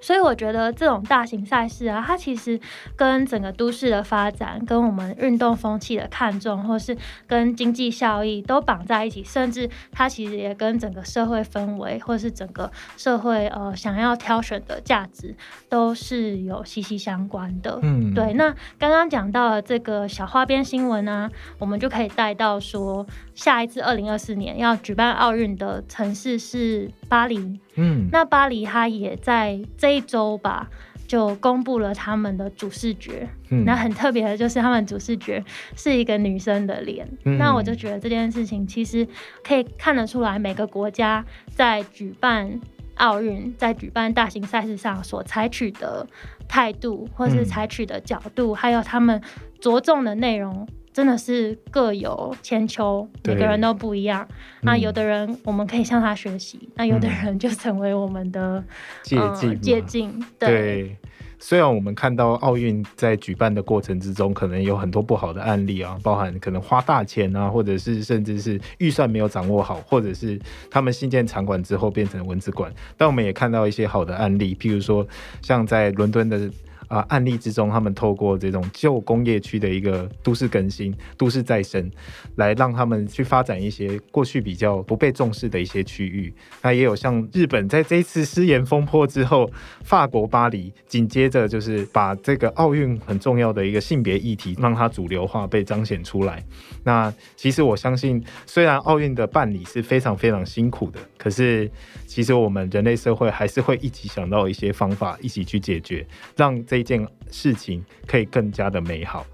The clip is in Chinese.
所以我觉得这种大型赛事啊，它其实跟整个都市的发展、跟我们运动风气的看重，或是跟经济效益都绑在一起，甚至它其实也跟整个社会氛围，或是整个社会呃想要挑选的价值，都是有息息相关的。嗯，对，那刚刚讲到了这个小花边新闻啊，我们就可以带到说，下一次二零二四年要举办奥运的城市是巴黎。嗯，那巴黎它也在这一周吧，就公布了他们的主视觉。嗯那很特别的就是他们主视觉是一个女生的脸。嗯那我就觉得这件事情其实可以看得出来，每个国家在举办奥运、在举办大型赛事上所采取的态度，或是嗯采取的角度，还有他们着重的内容。真的是各有千秋，每个人都不一样。那嗯有的人我们可以向他学习，那有的人就成为我们的借呃鉴嘛借鉴。对，对，虽然我们看到奥运在举办的过程之中，可能有很多不好的案例啊，包含可能花大钱啊，或者是甚至是预算没有掌握好，或者是他们新建场馆之后变成文字馆，但我们也看到一些好的案例，譬如说像在伦敦的。啊、案例之中，他们透过这种旧工业区的一个都市更新、都市再生，来让他们去发展一些过去比较不被重视的一些区域。那也有像日本在这一次失言风波之后，法国巴黎紧接着就是把这个奥运很重要的一个性别议题，让它主流化被彰显出来。那其实我相信，虽然奥运的办理是非常非常辛苦的，可是其实我们人类社会还是会一起想到一些方法，一起去解决，让这这件事情可以更加的美好。